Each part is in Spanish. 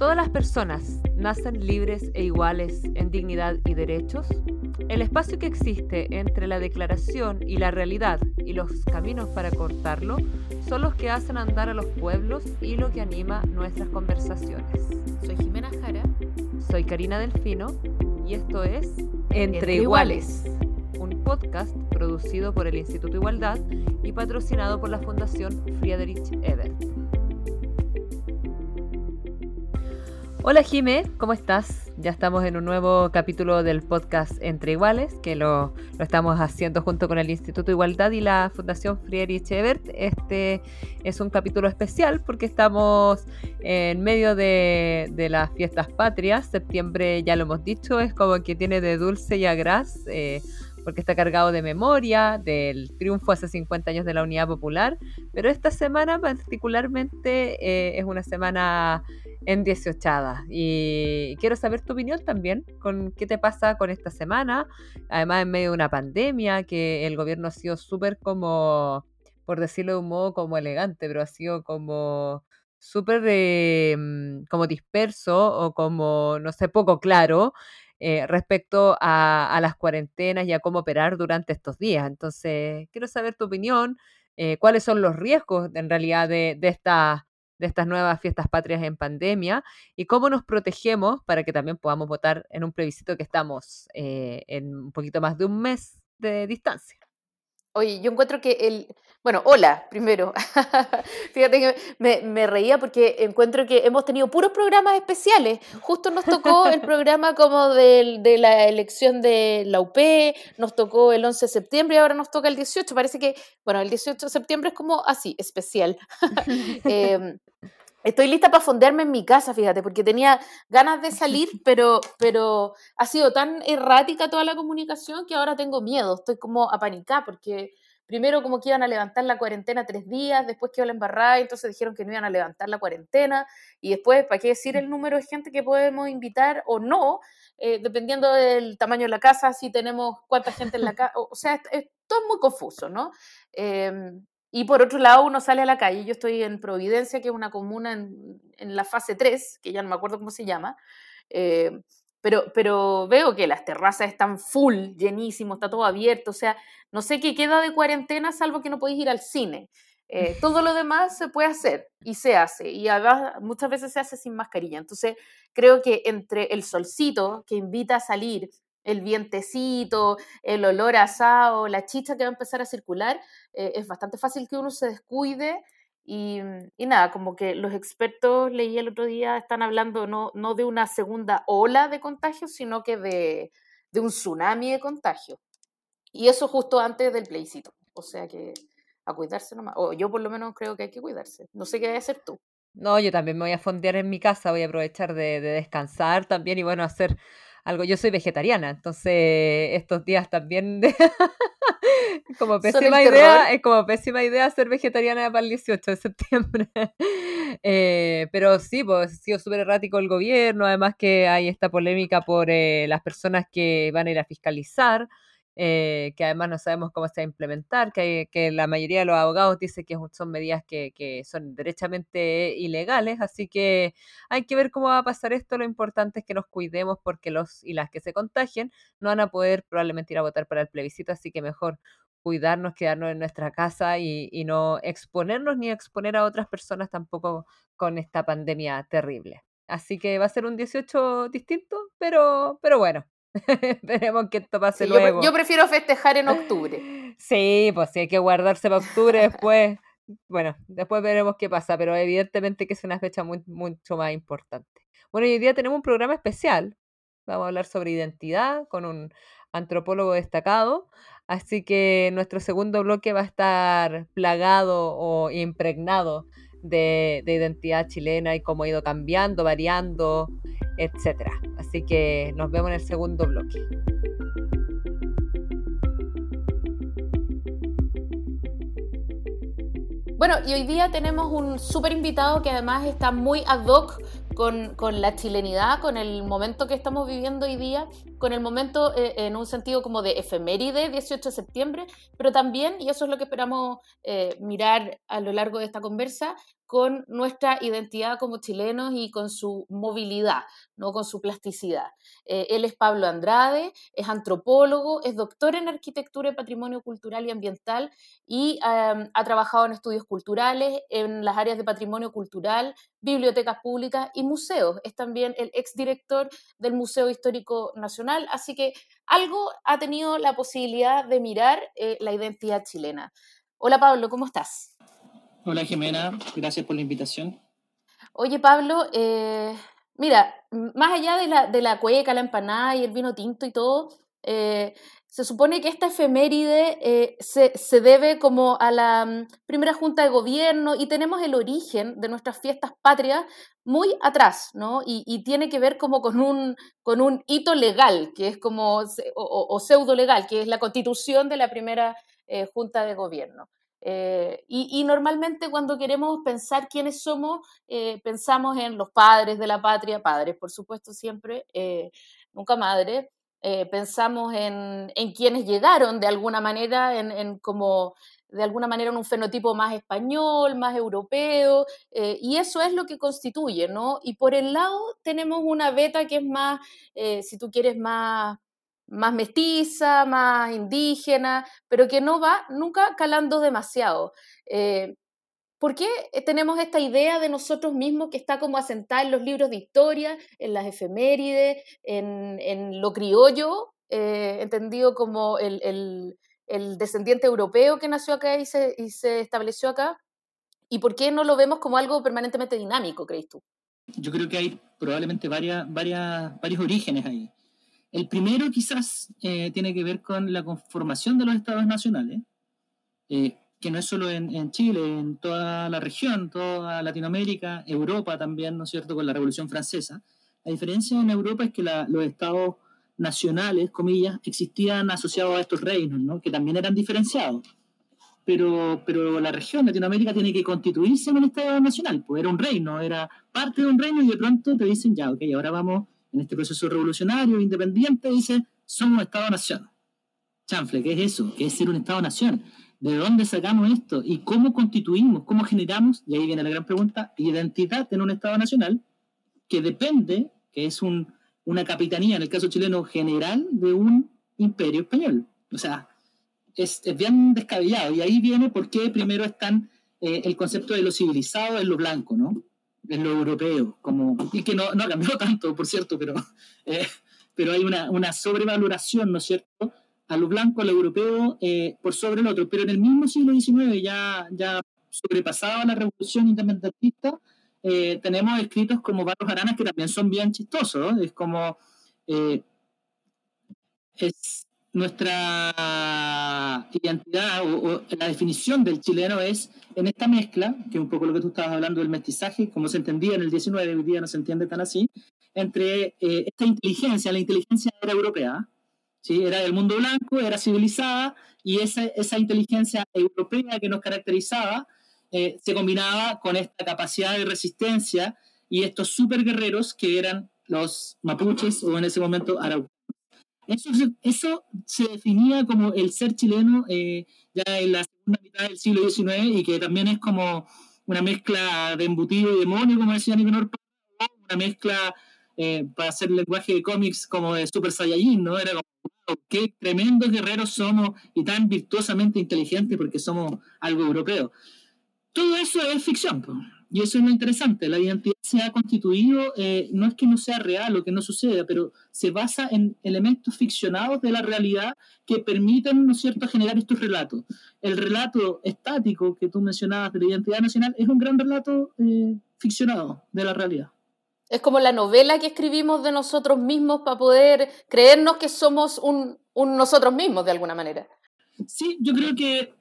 Todas las personas nacen libres e iguales en dignidad y derechos. El espacio que existe entre la declaración y la realidad y los caminos para cortarlo son los que hacen andar a los pueblos y lo que anima nuestras conversaciones. Soy Jimena Jara. Soy Karina Delfino y esto es Entre, iguales, un podcast producido por el Instituto Igualdad y patrocinado por la Fundación Friedrich Ebert. Hola Jime, ¿cómo estás? Ya estamos en un nuevo capítulo del podcast Entre Iguales, que lo, estamos haciendo junto con el Instituto Igualdad y la Fundación Friedrich Ebert. Este es un capítulo especial porque estamos en medio de, las fiestas patrias. Septiembre, ya lo hemos dicho, es como que tiene de dulce y a gras. Eh, porque está cargado de memoria, del triunfo hace 50 años de la Unidad Popular, pero esta semana particularmente eh, es una semana en 18 y quiero saber tu opinión también con qué te pasa con esta semana, además en medio de una pandemia que el gobierno ha sido súper como, por decirlo de un modo como elegante, pero ha sido como súper mm, como disperso o como, no sé, poco claro eh, respecto a, las cuarentenas y a cómo operar durante estos días. Entonces, quiero saber tu opinión, eh, cuáles son los riesgos en realidad de, de estas de estas nuevas fiestas patrias en pandemia y cómo nos protegemos para que también podamos votar en un plebiscito que estamos eh, en un poquito más de un mes de distancia. Oye, yo encuentro que el... Bueno, hola, primero. Fíjate que me, reía porque encuentro que hemos tenido puros programas especiales. Justo nos tocó el programa como de, de la elección de la UP, nos tocó el 11 de septiembre y ahora nos toca el 18. Parece que, bueno, el 18 de septiembre es como así, especial. eh, Estoy lista para fondearme en mi casa, fíjate, porque tenía ganas de salir, pero, pero ha sido tan errática toda la comunicación que ahora tengo miedo, estoy como apanicada, porque primero como que iban a levantar la cuarentena tres días, después que iba la embarrada, entonces dijeron que no iban a levantar la cuarentena, y después, ¿para qué decir el número de gente que podemos invitar o no? Eh, dependiendo del tamaño de la casa, si tenemos cuánta gente en la casa, o, sea, esto es muy confuso, ¿no? Em, y por otro lado, uno sale a la calle. Yo estoy en Providencia, que es una comuna en, en la fase 3, que ya no me acuerdo cómo se llama. Eh, pero, pero veo que las terrazas están full, llenísimo, está todo abierto. O sea, no sé qué queda de cuarentena salvo que no podéis ir al cine. Eh, todo lo demás se puede hacer y se hace. Y además muchas veces se hace sin mascarilla. Entonces creo que entre el solcito que invita a salir el vientecito, el olor asado, la chicha que va a empezar a circular, eh, es bastante fácil que uno se descuide y, nada, como que los expertos, leí el otro día, están hablando no, no de una segunda ola de contagio, sino que de, un tsunami de contagio. Y eso justo antes del plebiscito. O sea que a cuidarse nomás. O yo por lo menos creo que hay que cuidarse. No sé qué vas a hacer tú. No, yo también me voy a fondear en mi casa, voy a aprovechar de, de descansar también y bueno, hacer algo. Yo soy vegetariana, entonces estos días también como pésima idea, es como pésima idea ser vegetariana para el 18 de septiembre. Eh, pero sí, pues ha sido súper errático el gobierno, además que hay esta polémica por eh, las personas que van a ir a fiscalizar. Eh, que además no sabemos cómo se va a implementar, que, que la mayoría de los abogados dicen que son medidas que, que, son derechamente ilegales, así que hay que ver cómo va a pasar esto. Lo importante es que nos cuidemos porque los y las que se contagien no van a poder probablemente ir a votar para el plebiscito, así que mejor cuidarnos, quedarnos en nuestra casa y, y no exponernos ni exponer a otras personas tampoco con esta pandemia terrible. Así que va a ser un 18 distinto, pero, pero bueno, Esperemos que esto pase luego. Yo, prefiero festejar en octubre. Sí, pues sí, hay que guardarse para octubre después. bueno, después veremos qué pasa, pero evidentemente que es una fecha muy, mucho más importante. Bueno, hoy día tenemos un programa especial. Vamos a hablar sobre identidad con un antropólogo destacado. Así que nuestro segundo bloque va a estar plagado o impregnado de, de identidad chilena y cómo ha ido cambiando, variando, etcétera. Así que nos vemos en el segundo bloque. Bueno, y hoy día tenemos un súper invitado que además está muy ad hoc con, la chilenidad, con el momento que estamos viviendo hoy día, con el momento eh, en un sentido como de efeméride, 18 de septiembre, pero también, y eso es lo que esperamos eh, mirar a lo largo de esta conversa, con nuestra identidad como chilenos y con su movilidad, no con su plasticidad. Eh, él es Pablo Andrade, es antropólogo, es doctor en arquitectura y patrimonio cultural y ambiental y ha trabajado en estudios culturales en las áreas de patrimonio cultural, bibliotecas públicas y museos. Es también el exdirector del Museo Histórico Nacional, así que algo ha tenido la posibilidad de mirar eh, la identidad chilena. Hola Pablo, ¿cómo estás? Hola Jimena, gracias por la invitación. Oye Pablo, eh, mira, más allá de la, de la cueca, la empanada y el vino tinto y todo, eh, se supone que esta efeméride eh, se, se, debe como a la primera junta de gobierno y tenemos el origen de nuestras fiestas patrias muy atrás, ¿no? Y, y tiene que ver como con un, con un hito legal, que es como, o, o, pseudo legal, que es la constitución de la primera junta de gobierno. Eh, y, normalmente cuando queremos pensar quiénes somos, eh, pensamos en los padres de la patria, padres por supuesto siempre, eh, nunca madres, pensamos en, en, quienes llegaron de alguna manera, en, en, como de alguna manera en un fenotipo más español, más europeo, y eso es lo que constituye, ¿no? Y por el lado tenemos una beta que es más, si tú quieres, más más mestiza, más indígena, pero que no va nunca calando demasiado. Eh, ¿Por qué tenemos esta idea de nosotros mismos que está como asentada en los libros de historia, en las efemérides, en, lo criollo, eh, entendido como el, descendiente europeo que nació acá y se, y se estableció acá? ¿Y por qué no lo vemos como algo permanentemente dinámico, crees tú? Yo creo que hay probablemente varias, varias, varios orígenes ahí. El primero quizás eh, tiene que ver con la conformación de los estados nacionales, eh, que no es solo en, Chile, en toda la región, toda Latinoamérica, Europa también, ¿no es cierto?, con la Revolución Francesa. La diferencia en Europa es que los estados nacionales, comillas, existían asociados a estos reinos, ¿no? que también eran diferenciados. Pero, pero la región, Latinoamérica, tiene que constituirse en un estado nacional, pues era un reino, era parte de un reino y de pronto te dicen, ya, ok, ahora vamos en este proceso revolucionario, independiente, dice, somos Estado-Nación. Chanfle, ¿qué es eso? ¿Qué es ser un Estado-Nación? ¿De dónde sacamos esto? ¿Y cómo constituimos, cómo generamos, y ahí viene la gran pregunta, identidad en un Estado nacional que depende, que es un, una capitanía, en el caso chileno, general de un imperio español? O sea, es, bien descabellado. Y ahí viene por qué primero están eh, el concepto de lo civilizado en lo blanco, ¿no? En lo europeo, como, y que no, no ha cambiado tanto, por cierto, pero, eh, pero hay una, una, sobrevaloración, ¿no es cierto?, a lo blanco, a lo europeo, eh, por sobre el otro. Pero en el mismo siglo XIX, ya, ya sobrepasada la revolución independentista, eh, tenemos escritos como Barros Aranas que también son bien chistosos. Es como. es, nuestra identidad o, la definición del chileno es en esta mezcla, que es un poco lo que tú estabas hablando del mestizaje, como se entendía en el 19, hoy día no se entiende tan así, entre eh, esta inteligencia, la inteligencia era europea, ¿sí? era del mundo blanco, era civilizada, y esa, esa inteligencia europea que nos caracterizaba eh, se combinaba con esta capacidad de resistencia y estos super guerreros que eran los mapuches o en ese momento araucanos. Eso, eso se definía como el ser chileno eh, ya en la segunda mitad del siglo XIX y que también es como una mezcla de embutido y demonio, como decía Nicanor una mezcla eh, para hacer lenguaje de cómics como de Super Saiyajin, ¿no? Era como, qué tremendos guerreros somos y tan virtuosamente inteligentes porque somos algo europeo. Todo eso es ficción. Y eso es lo interesante, la identidad se ha constituido, eh, no es que no sea real o que no suceda, pero se basa en elementos ficcionados de la realidad que permiten, ¿no es cierto?, generar estos relatos. El relato estático que tú mencionabas de la identidad nacional es un gran relato eh, ficcionado de la realidad. Es como la novela que escribimos de nosotros mismos para poder creernos que somos un, un nosotros mismos de alguna manera. Sí, yo creo que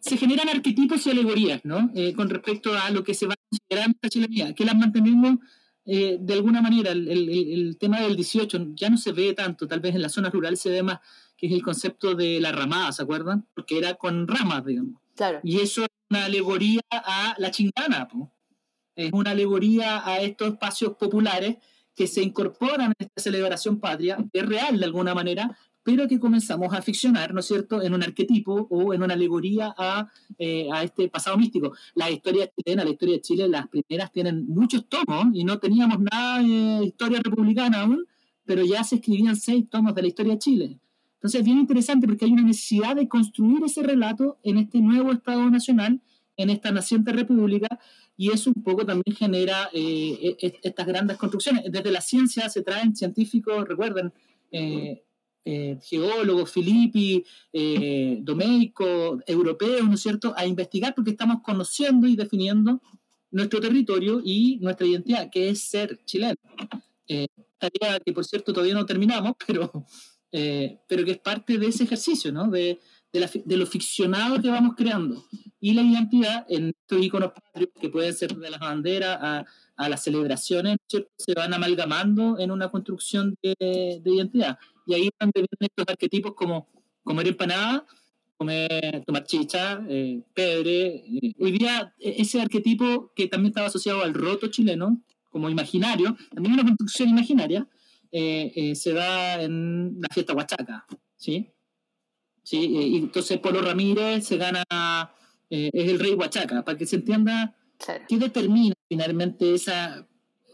se generan arquetipos y alegorías, ¿no? Eh, con respecto a lo que se va a considerar esta chilenidad, que las mantenemos eh, de alguna manera. El, el, tema del 18 ya no se ve tanto, tal vez en las zonas rurales se ve más, que es el concepto de la ramada, ¿se acuerdan? Porque era con ramas, digamos. Claro. Y eso es una alegoría a la chingana, es una alegoría a estos espacios populares que se incorporan en esta celebración patria, que es real de alguna manera, pero que comenzamos a ficcionar, ¿no es cierto?, en un arquetipo o en una alegoría a, eh, a este pasado místico. La historia chilena, la historia de Chile, las primeras tienen muchos tomos y no teníamos nada de historia republicana aún, pero ya se escribían seis tomos de la historia de Chile. Entonces es bien interesante porque hay una necesidad de construir ese relato en este nuevo Estado Nacional, en esta naciente república, y eso un poco también genera eh, e, e, estas grandes construcciones. Desde la ciencia se traen científicos, recuerden, eh, eh, geólogos, Filippi, Domeico, europeos, ¿no es cierto?, a investigar porque estamos conociendo y definiendo nuestro territorio y nuestra identidad, que es ser chileno. tarea que, por cierto, todavía no terminamos, pero, pero que es parte de ese ejercicio, ¿no?, de, de, lo ficcionado que vamos creando. Y la identidad en estos iconos patrios, que pueden ser de las banderas a, a las celebraciones, se van amalgamando en una construcción de, de identidad. Y ahí van vienen estos arquetipos como comer empanada, comer, tomar chicha, eh, pedre. Eh, hoy día e, ese arquetipo que también estaba asociado al roto chileno, como imaginario, también una construcción imaginaria, eh, eh, se da en la fiesta huachaca, ¿sí? ¿sí? Eh, y entonces Polo Ramírez se gana, eh, es el rey Huachaca, para que se entienda qué determina finalmente esa,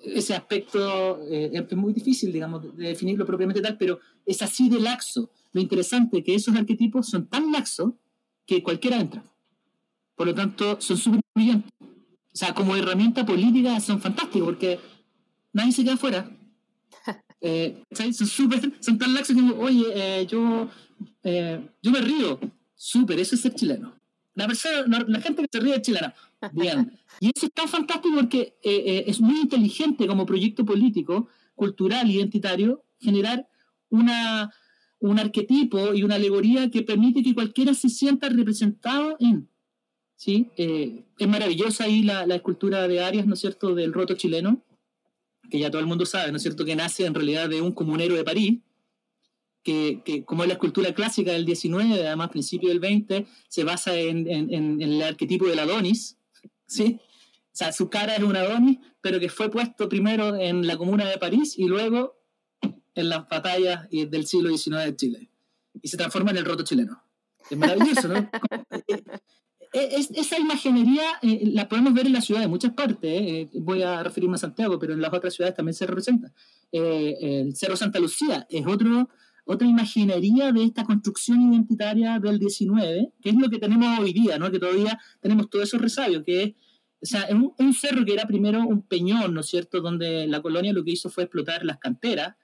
ese aspecto, eh, es muy difícil, digamos, de definirlo propiamente tal, pero es así de laxo. Lo interesante es que esos arquetipos son tan laxos que cualquiera entra. Por lo tanto, son súper brillantes. O sea, como herramienta política son fantásticos porque nadie se queda afuera. son, super, son tan laxos como, oye, yo eh, yo me río, súper, eso es ser chileno. La, persona, la, gente que se ríe es chilena. Bien. Y eso es tan fantástico porque eh, eh, es muy inteligente como proyecto político, cultural, identitario, generar una, un arquetipo y una alegoría que permite que cualquiera se sienta representado en. ¿sí? es maravillosa ahí la, la, escultura de Arias, ¿no es cierto?, del roto chileno, que ya todo el mundo sabe, ¿no es cierto?, que nace en realidad de un comunero de París, que, como es la escultura clásica del 19, además principio del 20, se basa en, en, el arquetipo del Adonis, ¿sí? O sea, su cara es un Adonis, pero que fue puesto primero en la comuna de París y luego en las batallas del siglo XIX de Chile. Y se transforma en el roto chileno. Es maravilloso, ¿no? Es, esa imaginería eh, la podemos ver en la ciudad de muchas partes. Eh, voy a referirme a Santiago, pero en las otras ciudades también se representa. Eh, el Cerro Santa Lucía es otro otra imaginería de esta construcción identitaria del 19, que es lo que tenemos hoy día, ¿no? que todavía tenemos todos esos resabios, que es, o sea, un, un, cerro que era primero un peñón, ¿no es cierto?, donde la colonia lo que hizo fue explotar las canteras,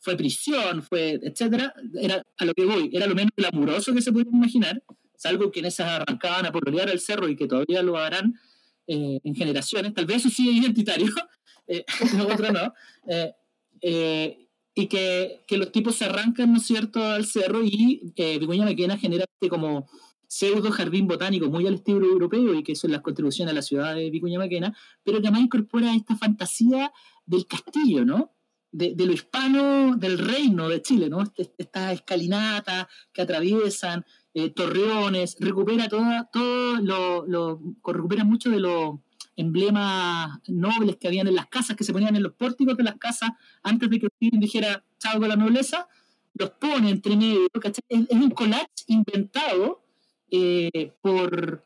fue prisión, fue, etcétera, era a lo que voy, era lo menos glamuroso que se puede imaginar, salvo quienes arrancaban a pololear el cerro y que todavía lo harán eh, en generaciones, tal vez eso sí es identitario, eh, otro no, eh, eh y que, que, los tipos se arrancan, ¿no es cierto?, al cerro y eh, Vicuña Maquena genera este como pseudo jardín botánico muy al estilo europeo y que son las contribuciones a la ciudad de Vicuña Maquena, pero que además incorpora esta fantasía del castillo, ¿no? De, de lo hispano, del reino de Chile, ¿no? Este, Estas escalinatas que atraviesan, eh, torreones, recupera todo, todo lo, lo, recupera mucho de lo emblemas nobles que habían en las casas, que se ponían en los pórticos de las casas antes de que el dijera chao con la nobleza, los pone entre medio. Es, un collage inventado eh, por,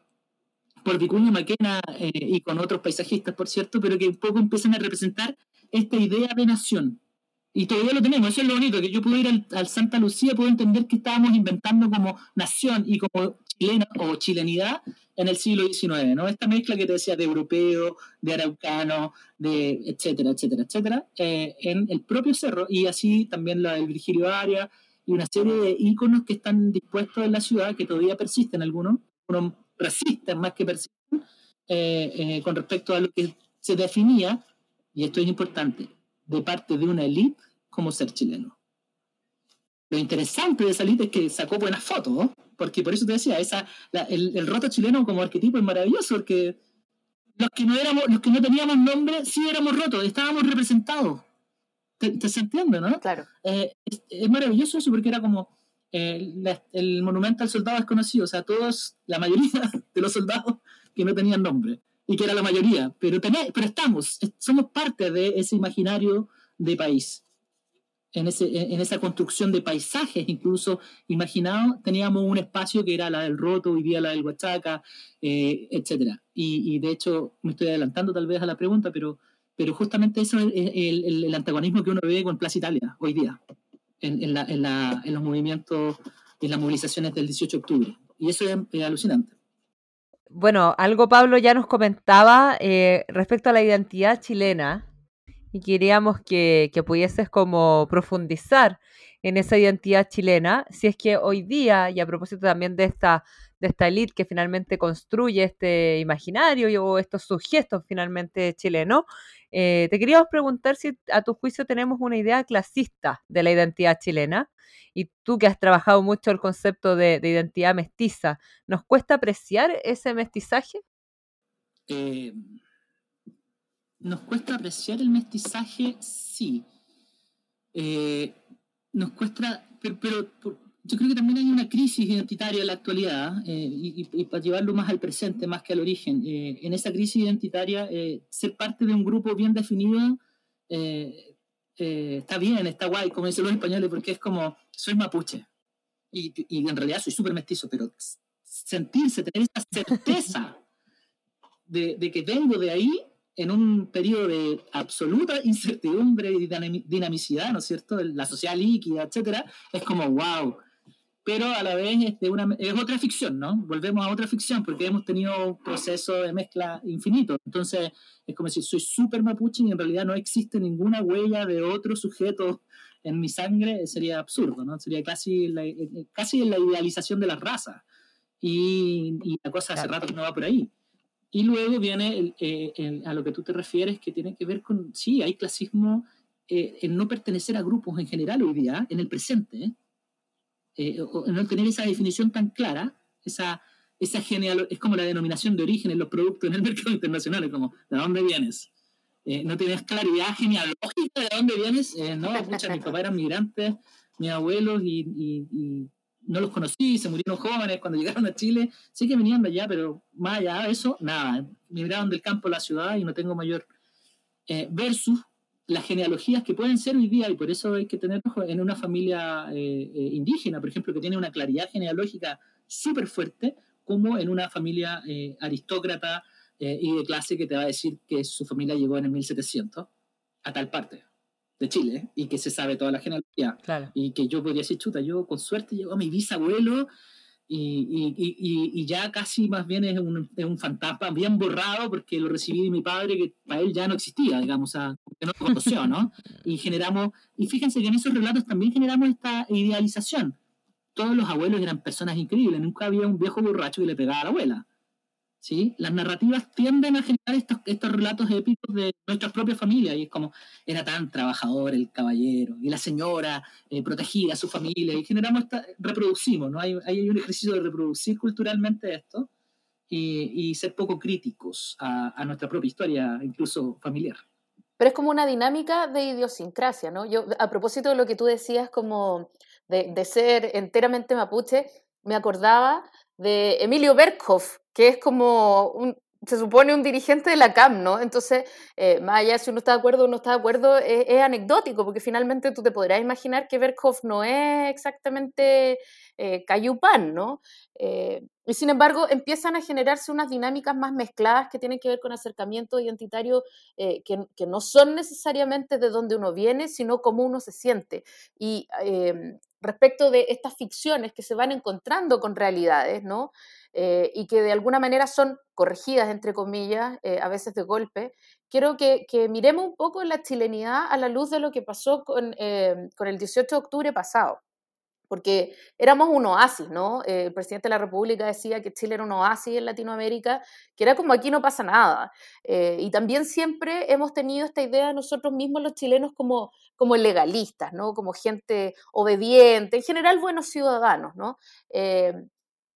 por Vicuña Maquena eh, y con otros paisajistas, por cierto, pero que un poco empiezan a representar esta idea de nación. Y todavía lo tenemos, eso es lo bonito, que yo puedo ir al, al, Santa Lucía, puedo entender que estábamos inventando como nación y como chilena o chilenidad en el siglo XIX, ¿no? Esta mezcla que te decía de europeo, de araucano, de etcétera, etcétera, etcétera, eh, en el propio cerro, y así también la del Virgilio Aria, y una serie de íconos que están dispuestos en la ciudad, que todavía persisten algunos, unos resisten más que persisten, eh, eh, con respecto a lo que se definía, y esto es importante, de parte de una élite como ser chileno. Lo interesante de esa élite es que sacó buenas fotos, ¿no? Porque por eso te decía, esa, el, el, roto chileno como arquetipo es maravilloso, porque los que no éramos, los que no teníamos nombre, sí éramos rotos, estábamos representados. ¿Te, te se entiende, no? Claro. Eh, es, maravilloso eso porque era como eh, el monumento al soldado desconocido, o sea, todos, la mayoría de los soldados que no tenían nombre, y que era la mayoría, pero, tenés, pero estamos, somos parte de ese imaginario de país. En, ese, en esa construcción de paisajes, incluso imaginados, teníamos un espacio que era la del Roto, hoy día la del Huachaca, eh, etc. Y, de hecho, me estoy adelantando tal vez a la pregunta, pero, pero justamente eso es el, el, antagonismo que uno ve con Plaza Italia hoy día, en, en, la, en, la, en los movimientos, en las movilizaciones del 18 de octubre. Y eso es, alucinante. Bueno, algo Pablo ya nos comentaba eh, respecto a la identidad chilena, y queríamos que, que pudieses como profundizar en esa identidad chilena, si es que hoy día, y a propósito también de esta, de esta elite que finalmente construye este imaginario o estos sujetos finalmente chilenos, eh, te queríamos preguntar si a tu juicio tenemos una idea clasista de la identidad chilena, y tú que has trabajado mucho el concepto de, de identidad mestiza, ¿nos cuesta apreciar ese mestizaje? Eh, nos cuesta apreciar el mestizaje, sí. Eh, nos cuesta, pero, yo creo que también hay una crisis identitaria en la actualidad, eh, y, para llevarlo más al presente, más que al origen. Eh, en esa crisis identitaria, ser parte de un grupo bien definido está bien, está guay, como dicen los españoles, porque es como, soy mapuche. Y, y en realidad soy súper mestizo, pero sentirse, tener esa certeza de, de que vengo de ahí, en un periodo de absoluta incertidumbre y dinamicidad, ¿no es cierto? La sociedad líquida, etcétera, es como wow. Pero a la vez es, de una, es otra ficción, ¿no? Volvemos a otra ficción porque hemos tenido un proceso de mezcla infinito. Entonces, es como si soy súper mapuche y en realidad no existe ninguna huella de otro sujeto en mi sangre, sería absurdo, ¿no? Sería casi la, eh, eh, casi la idealización de la raza. Y, y la cosa hace rato que no va por ahí. Y luego viene eh, a lo que tú te refieres, que tiene que ver con, sí, hay clasismo eh, en no pertenecer a grupos en general hoy día, en el presente, eh, en no tener esa definición tan clara, esa, esa genial, es como la denominación de origen en los productos en el mercado internacional, como, ¿de dónde vienes? no tienes claridad genealógica de dónde vienes, no, muchas, mis papás eran migrantes, mis abuelos y no los conocí, se murieron jóvenes cuando llegaron a Chile, sí que venían de allá, pero más allá de eso, nada, migraron del campo a la ciudad y no tengo mayor eh, versus las genealogías que pueden ser hoy día, y por eso hay que tener en una familia eh, eh, indígena, por ejemplo, que tiene una claridad genealógica súper fuerte, como en una familia aristócrata y de clase que te va a decir que su familia llegó en el 1700 a tal parte de Chile y que se sabe toda la genealogía. Y que yo podría decir, chuta, yo con suerte llego a mi bisabuelo y, y, y, ya casi más bien es un, es un, fantasma bien borrado porque lo recibí de mi padre que para él ya no existía, digamos, que no lo conoció, ¿no? Y generamos, y fíjense que en esos relatos también generamos esta idealización. Todos los abuelos eran personas increíbles, nunca había un viejo borracho que le pegaba a la abuela. ¿Sí? Las narrativas tienden a generar estos, estos relatos épicos de nuestras propias familias, y es como, era tan trabajador el caballero, y la señora eh, protegía a su familia, y generamos, esta, reproducimos, ¿no? Hay, hay un ejercicio de reproducir culturalmente esto, y, y ser poco críticos a, a, nuestra propia historia, incluso familiar. Pero es como una dinámica de idiosincrasia, ¿no? Yo, a propósito de lo que tú decías como de, de ser enteramente mapuche, me acordaba de Emilio Berkhoff, que es como un, se supone un dirigente de la CAM, ¿no? Entonces, eh, más allá si uno está de acuerdo o no está de acuerdo, es, anecdótico, porque finalmente tú te podrás imaginar que Berkhoff no es exactamente eh, Cayupan, ¿no? Eh, y sin embargo, empiezan a generarse unas dinámicas más mezcladas que tienen que ver con acercamiento identitario que, que, no son necesariamente de donde uno viene, sino cómo uno se siente. Y respecto de estas ficciones que se van encontrando con realidades, ¿no? Eh, y que de alguna manera son corregidas, entre comillas, eh, a veces de golpe, quiero que, miremos un poco la chilenidad a la luz de lo que pasó con, eh, con el 18 de octubre pasado porque éramos un oasis, ¿no? el presidente de la República decía que Chile era un oasis en Latinoamérica, que era como aquí no pasa nada. y también siempre hemos tenido esta idea de nosotros mismos los chilenos como, como legalistas, ¿no? Como gente obediente, en general buenos ciudadanos, ¿no?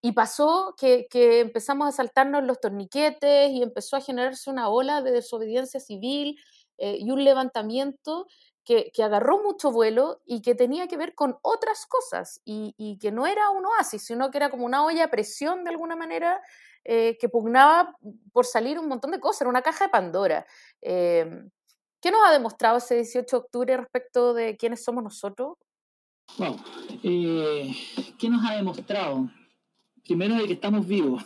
Y pasó que, empezamos a saltarnos los torniquetes y empezó a generarse una ola de desobediencia civil eh, y un levantamiento que, agarró mucho vuelo y que tenía que ver con otras cosas y, que no era un oasis, sino que era como una olla a presión de alguna manera eh, que pugnaba por salir un montón de cosas, era una caja de Pandora. Em, ¿Qué nos ha demostrado ese 18 de octubre respecto de quiénes somos nosotros? Wow. Eh, ¿Qué nos ha demostrado? Primero de que estamos vivos.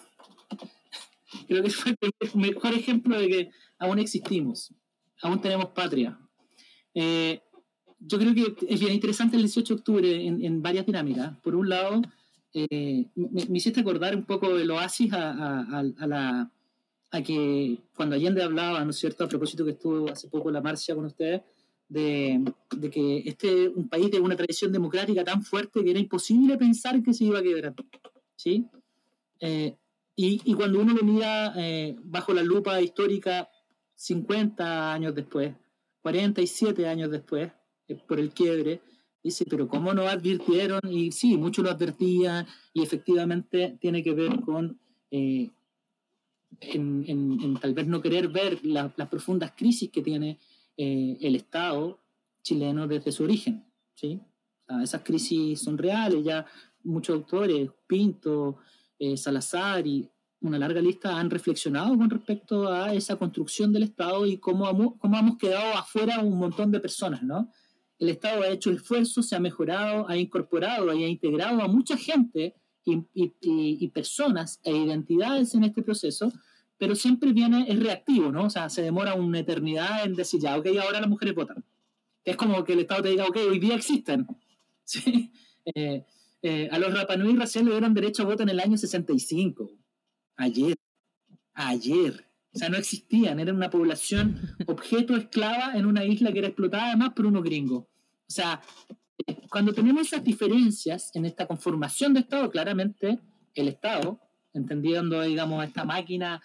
Creo que fue el mejor ejemplo de que aún existimos, aún tenemos patria. Eh, yo creo que es bien interesante el 18 de octubre en, varias dinámicas. Por un lado, eh, me, hiciste acordar un poco del oasis a, la, a que cuando Allende hablaba, ¿no es cierto?, a propósito que estuvo hace poco la marcha con ustedes, de, de, que este un país de una tradición democrática tan fuerte que era imposible pensar que se iba a quebrar. ¿sí? Eh, y, y, cuando uno lo mira eh, bajo la lupa histórica 50 años después, 47 años después, eh, por el quiebre, dice, pero ¿cómo no advirtieron? Y sí, muchos lo advertían y efectivamente tiene que ver con en, en, tal vez no querer ver las profundas crisis que tiene eh, el Estado chileno desde su origen. ¿sí? esas crisis son reales, ya muchos autores, Pinto, eh, Salazar y una larga lista han reflexionado con respecto a esa construcción del Estado y cómo, cómo hemos quedado afuera un montón de personas, ¿no? El Estado ha hecho el esfuerzo, se ha mejorado, ha incorporado y ha integrado a mucha gente y, y personas e identidades en este proceso, pero siempre viene, es reactivo, ¿no? O sea, se demora una eternidad en decir, ya, ok, ahora las mujeres votan. Es como que el Estado te diga, ok, hoy día existen. ¿Sí? Eh, eh, a los Rapanui raciales le dieron derecho a voto en el año 65. Ayer. Ayer. O sea, no existían, eran una población objeto esclava en una isla que era explotada además por unos gringos. O sea, eh, cuando tenemos esas diferencias en esta conformación de Estado, claramente el Estado, entendiendo, digamos, esta máquina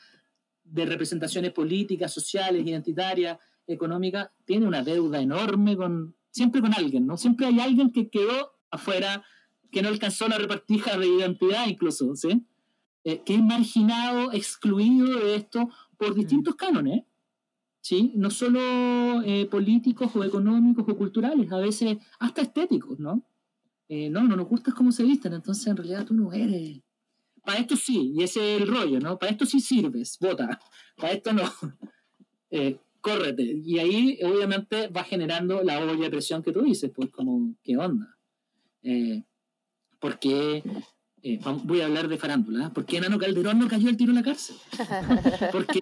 de representaciones políticas, sociales, identitarias, económicas, tiene una deuda enorme con siempre con alguien, ¿no? Siempre hay alguien que quedó afuera, que no alcanzó la repartija de identidad incluso, ¿sí? Eh, que es marginado, excluido de esto por distintos cánones, ¿sí? No solo eh, políticos o económicos o culturales, a veces hasta estéticos, ¿no? Eh, no, no nos gusta cómo se visten, entonces en realidad tú no eres para esto sí, y ese es el rollo, ¿no? Para esto sí sirves, vota, para esto no. Eh, córrete. Y ahí obviamente va generando la olla de presión que tú dices, pues como, ¿qué onda? Eh, porque eh, voy a hablar de farándula, ¿por qué Nano Calderón no cayó el tiro en la cárcel? Porque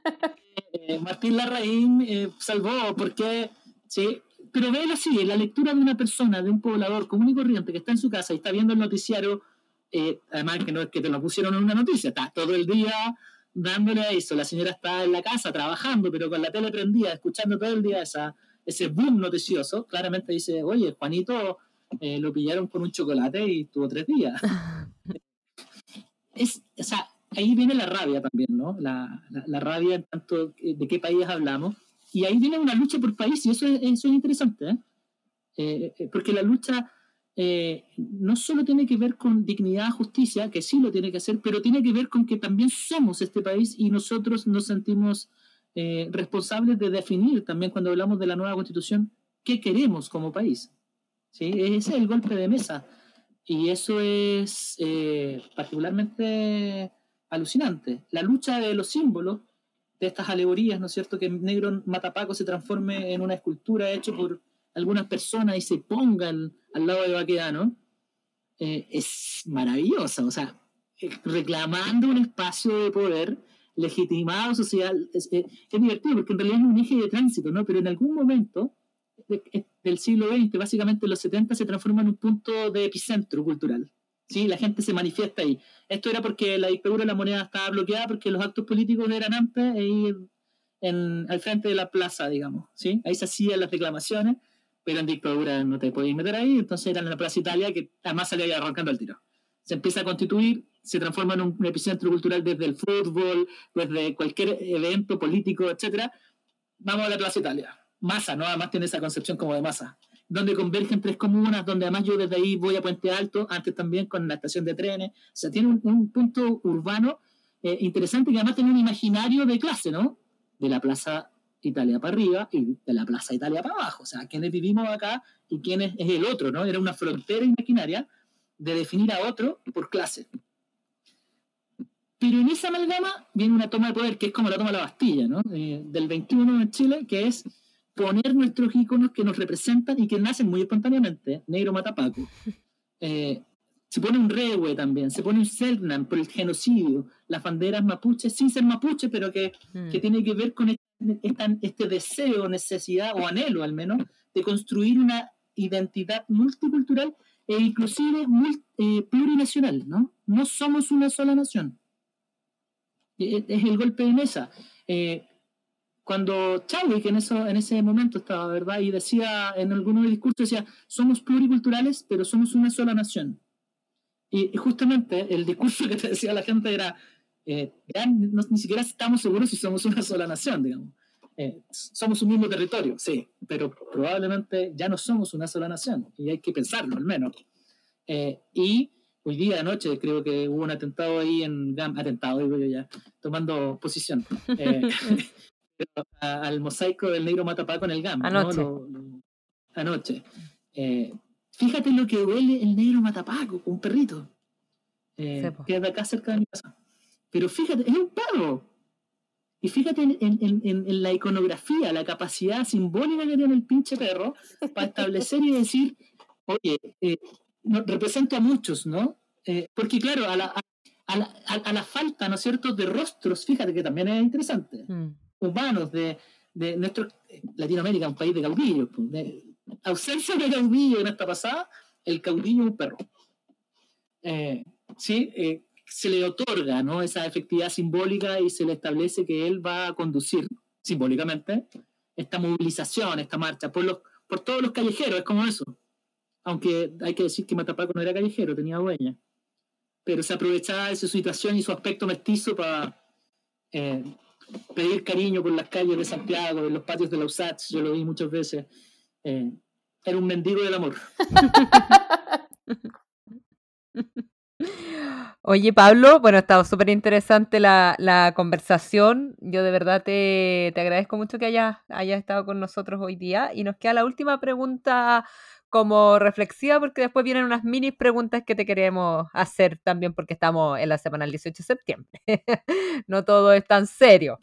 Martín Larraín salvó, porque, sí, pero véelo así, la lectura de una persona, de un poblador común y corriente que está en su casa y está viendo el noticiario eh, además que no es que te lo pusieron en una noticia, estás todo el día dándole a eso, la señora está en la casa trabajando, pero con la tele prendida, escuchando todo el día esa, ese boom noticioso, claramente dice, oye, Juanito eh, lo pillaron con un chocolate y tuvo tres días. es, o sea, ahí viene la rabia también, ¿no? La, la, rabia en tanto de qué país hablamos. Y ahí viene una lucha por país y eso es, eso es interesante, ¿eh? porque la lucha eh, no solo tiene que ver con dignidad, justicia, que sí lo tiene que hacer, pero tiene que ver con que también somos este país y nosotros nos sentimos eh, responsables de definir también cuando hablamos de la nueva constitución qué queremos como país. ¿sí? Ese es el golpe de mesa. Y eso es eh, particularmente alucinante. La lucha de los símbolos, de estas alegorías, ¿no es cierto? Que negro matapaco se transforme en una escultura hecha por algunas personas y se pongan al lado de Baquedano, eh, es maravillosa. O sea, eh, reclamando un espacio de poder legitimado social, es, eh, es, divertido porque en realidad es un eje de tránsito, ¿no? Pero en algún momento del siglo XX, básicamente en los 70, se transforma en un punto de epicentro cultural. ¿sí? La gente se manifiesta ahí. Esto era porque la dictadura de la moneda estaba bloqueada porque los actos políticos eran antes e en, al frente de la plaza, digamos. ¿sí? Ahí se hacían las reclamaciones pero en dictadura no te podías meter ahí, entonces era en la Plaza Italia que además salía arrancando el tiro. Se empieza a constituir, se transforma en un epicentro cultural desde el fútbol, desde cualquier evento político, etcétera. Vamos a la Plaza Italia. Masa, ¿no? Además tiene esa concepción como de masa, donde convergen tres comunas, donde además yo desde ahí voy a Puente Alto, antes también con la estación de trenes. O sea, tiene un, punto urbano eh, interesante que además tiene un imaginario de clase, ¿no? De la Plaza Italia para arriba y de la Plaza Italia para abajo. O sea, quienes vivimos acá y quién es, el otro, ¿no? Era una frontera imaginaria de definir a otro por clase. Pero en esa amalgama viene una toma de poder que es como la toma de la Bastilla, ¿no? del 21 en Chile, que es poner nuestros iconos que nos representan y que nacen muy espontáneamente. Negro Matapaco. Eh, se pone un rewe también, se pone un Selknam por el genocidio, las banderas mapuches, sin ser mapuche, pero que, mm. que tiene que ver con este, este deseo, necesidad o anhelo al menos de construir una identidad multicultural e inclusive eh, plurinacional, ¿no? No somos una sola nación. E, e, es el golpe de mesa. Eh, cuando Chadwick en, eso, en ese momento estaba, ¿verdad? Y decía en algunos discursos, decía, somos pluriculturales, pero somos una sola nación. Y, justamente el discurso que te decía la gente era, eh, ni siquiera estamos seguros si somos una sola nación, digamos. Eh, somos un mismo territorio, sí, pero probablemente ya no somos una sola nación, y hay que pensarlo al menos. Eh, y hoy día, anoche, creo que hubo un atentado ahí en GAM, atentado, digo yo ya, tomando posición, eh, al mosaico del negro Matapaco en el GAM. Anoche. anoche. fíjate lo que huele el negro Matapaco, un perrito, que es de acá cerca de mi casa. Pero fíjate, es un perro y fíjate en, la iconografía, la capacidad simbólica que tiene el pinche perro para establecer y decir, oye, eh, represento a muchos, ¿no? Eh, porque claro, a la, a, la, a la, falta, ¿no es cierto?, de rostros, fíjate que también es interesante, mm. Humanos de, de nuestro, eh, Latinoamérica, un país de caudillos, pues, de, ausencia de caudillo en esta pasada, el caudillo es un perro. sí, se le otorga ¿no? esa efectividad simbólica y se le establece que él va a conducir simbólicamente esta movilización, esta marcha, por, los, por todos los callejeros, es como eso. Aunque hay que decir que Matapaco no era callejero, tenía dueña. Pero se aprovechaba de su situación y su aspecto mestizo para eh, pedir cariño por las calles de Santiago, en los patios de la yo lo vi muchas veces. Eh, era un mendigo del amor. Oye, Pablo, bueno, ha estado súper interesante la, conversación. Yo de verdad te, agradezco mucho que hayas, estado con nosotros hoy día. Y nos queda la última pregunta como reflexiva, porque después vienen unas mini preguntas que te queremos hacer también, porque estamos en la semana del 18 de septiembre. no todo es tan serio.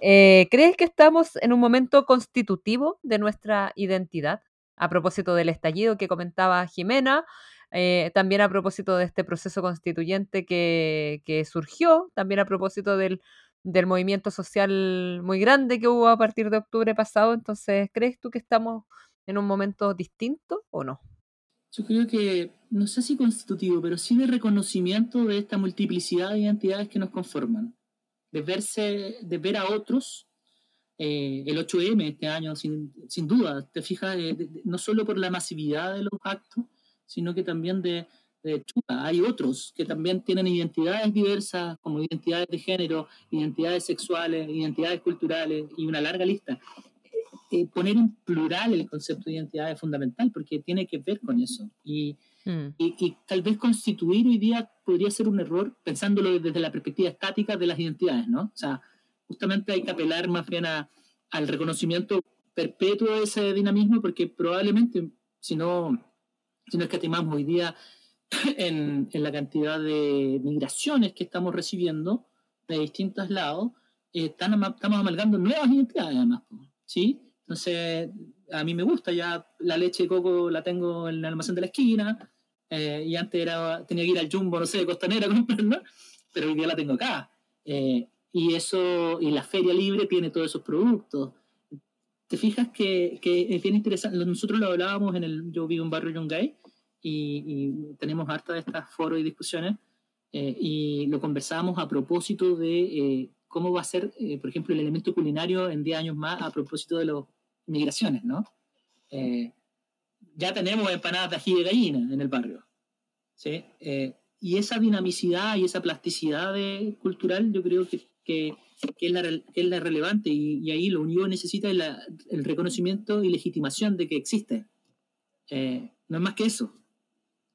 Eh, ¿Crees que estamos en un momento constitutivo de nuestra identidad? A propósito del estallido que comentaba Jimena, eh, también a propósito de este proceso constituyente que, surgió, también a propósito del, movimiento social muy grande que hubo a partir de octubre pasado. Entonces, ¿crees tú que estamos en un momento distinto o no? Yo creo que, no sé si constitutivo, pero sí de reconocimiento de esta multiplicidad de identidades que nos conforman, de verse, de ver a otros. Eh, el 8M este año, sin, duda, te fijas, no solo por la masividad de los actos, sino que también de, de Hay otros que también tienen identidades diversas, como identidades de género, identidades sexuales, identidades culturales y una larga lista. Eh, poner en plural el concepto de identidad es fundamental porque tiene que ver con eso. Y, mm. y, tal vez constituir hoy día podría ser un error pensándolo desde la perspectiva estática de las identidades, ¿no? O sea, justamente hay que apelar más bien a, al reconocimiento perpetuo de ese dinamismo porque probablemente, si no si no escatimamos hoy día en, en, la cantidad de migraciones que estamos recibiendo de distintos lados, eh, estamos amalgando nuevas identidades además, ¿sí? Entonces, a mí me gusta, ya la leche de coco la tengo en el almacén de la esquina, eh, y antes era, tenía que ir al Jumbo, no sé, de Costanera a pero hoy día la tengo acá. Eh, y eso, y la feria libre tiene todos esos productos te fijas que, que, es bien interesante. Nosotros lo hablábamos en el. Yo vivo en barrio Yungay y, y tenemos harta de estas foros y discusiones eh, y lo conversábamos a propósito de eh, cómo va a ser, por ejemplo, el elemento culinario en 10 años más a propósito de las migraciones, ¿no? ya tenemos empanadas de ají de gallina en el barrio, ¿sí? y esa dinamicidad y esa plasticidad cultural yo creo que, que que es la, es la relevante y, ahí lo único que necesita es el reconocimiento y legitimación de que existe. Eh, no es más que eso,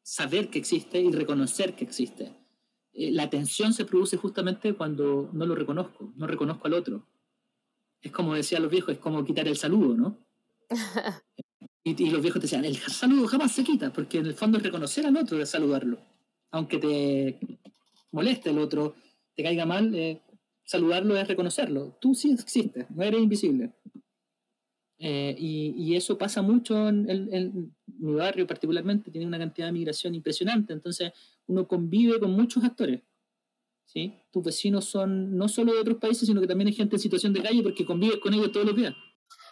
saber que existe y reconocer que existe. Eh, la tensión se produce justamente cuando no lo reconozco, no reconozco al otro. Es como decían los viejos, es como quitar el saludo, ¿no? y, y, los viejos te decían, el saludo jamás se quita, porque en el fondo es reconocer al otro de saludarlo. Aunque te moleste el otro, te caiga mal, eh, saludarlo es reconocerlo. Tú sí existes, no eres invisible. Eh, y, eso pasa mucho en, mi barrio particularmente, tiene una cantidad de migración impresionante, entonces uno convive con muchos actores. Tus vecinos son no solo de otros países, sino que también hay gente en situación de calle porque convives con ellos todos los días.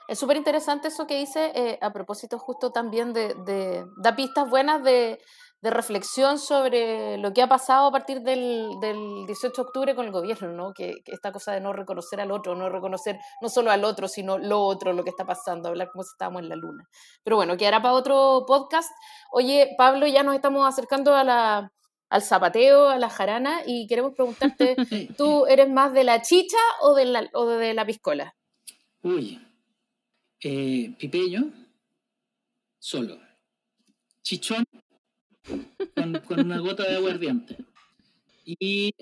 Es súper interesante eso que dice, eh, a propósito justo también de, da pistas buenas de, de, reflexión sobre lo que ha pasado a partir del, del 18 de octubre con el gobierno, ¿no? Que, esta cosa de no reconocer al otro, no reconocer no solo al otro, sino lo otro, lo que está pasando, hablar como si estábamos en la luna. Pero bueno, quedará para otro podcast. Oye, Pablo, ya nos estamos acercando a la, al zapateo, a la jarana, y queremos preguntarte, ¿tú eres más de la chicha o de la, o de la piscola? Uy, eh, pipeño, solo. Chichón, con, una gota de aguardiente. Y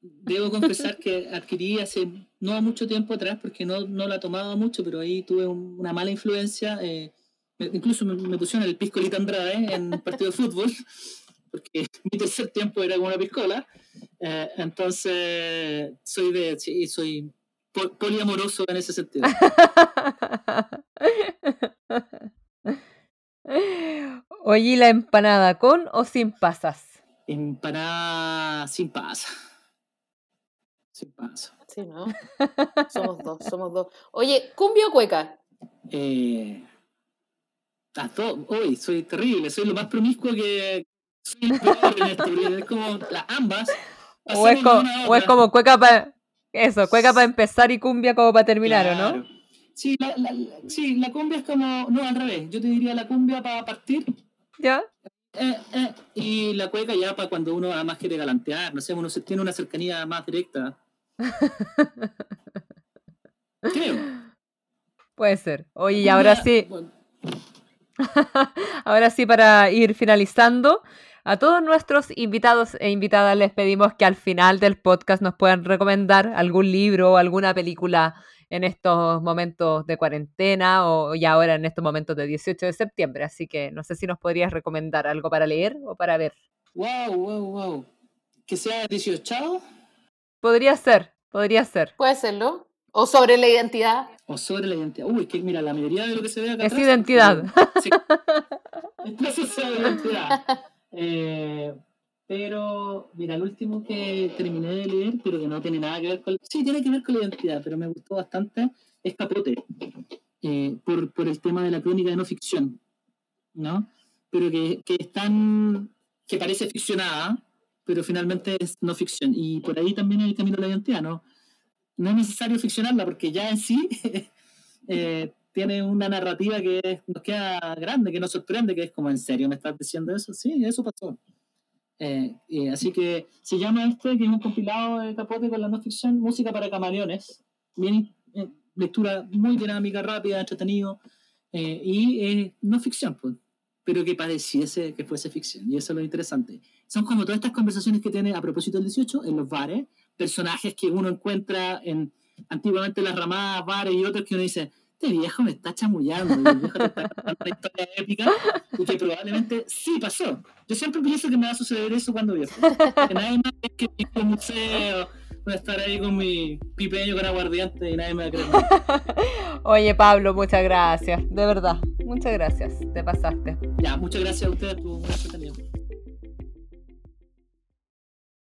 debo confesar que adquirí hace no mucho tiempo atrás, porque no, no la tomaba mucho, pero ahí tuve una mala influencia. Eh, incluso me, pusieron el piscolito Andrade en un partido de fútbol, porque mi tercer tiempo era con una piscola. Eh, entonces, soy de, sí, soy poliamoroso en ese sentido. Oye, ¿la empanada con o sin pasas? Empanada sin pasas. Sin pasas. Sí, ¿no? somos dos, somos dos. Oye, ¿cumbia o cueca? Eh, a todo. Hoy soy terrible, soy lo más promiscuo que. Esto, es como las ambas. O es, como, o es como cueca para eso, cueca para empezar y cumbia como para terminar, ¿o no? Sí la, sí, la cumbia es como, no, al revés, yo te diría la cumbia para partir. ¿Ya? Eh, eh, y la cueca ya para cuando uno además quiere galantear, no sé, uno tiene una cercanía más directa. Creo. Puede ser. Oye, y ahora sí. ahora sí, para ir finalizando, a todos nuestros invitados e invitadas les pedimos que al final del podcast nos puedan recomendar algún libro o alguna película en estos momentos de cuarentena o y ahora en estos momentos de 18 de septiembre. Así que no sé si nos podrías recomendar algo para leer o para ver. Wow, wow, wow. ¿Que sea 18? Podría ser, podría ser. Puede serlo. O sobre la identidad. O sobre la identidad. Uy, que mira, la mayoría de lo que se ve acá. Es identidad. Sí. es sobre identidad. Eh, pero, mira, el último que terminé de leer, pero que no tiene nada que ver con... Sí, tiene que ver con la identidad, pero me gustó bastante, es Capote, eh, por, por, el tema de la crónica de no ficción, ¿no? Pero que, que es tan... que parece ficcionada, pero finalmente es no ficción. Y por ahí también hay el camino de la identidad, ¿no? No es necesario ficcionarla porque ya en sí eh, tiene una narrativa que nos queda grande, que nos sorprende, que es como, ¿en serio me estás diciendo eso? Sí, eso pasó. Eh, así que se llama este, que es un compilado de Capote con la no ficción, música para camaleones, bien, eh, lectura muy dinámica, rápida, entretenido, eh, y no ficción, pues, pero que pareciese que fuese ficción, y eso es lo interesante. Son como todas estas conversaciones que tiene a propósito del 18 en los bares, personajes que uno encuentra en antiguamente las ramadas, bares y otros que uno dice, este viejo me está chamullando, el viejo te está contando una historia épica y que probablemente sí pasó. Yo siempre pienso que me va a suceder eso cuando viejo. Que nadie más es que ir al museo, voy a estar ahí con mi pipeño con aguardiente y nadie me va a creer. Oye, Pablo, muchas gracias, de verdad, muchas gracias, te pasaste. Ya, muchas gracias a ustedes, tu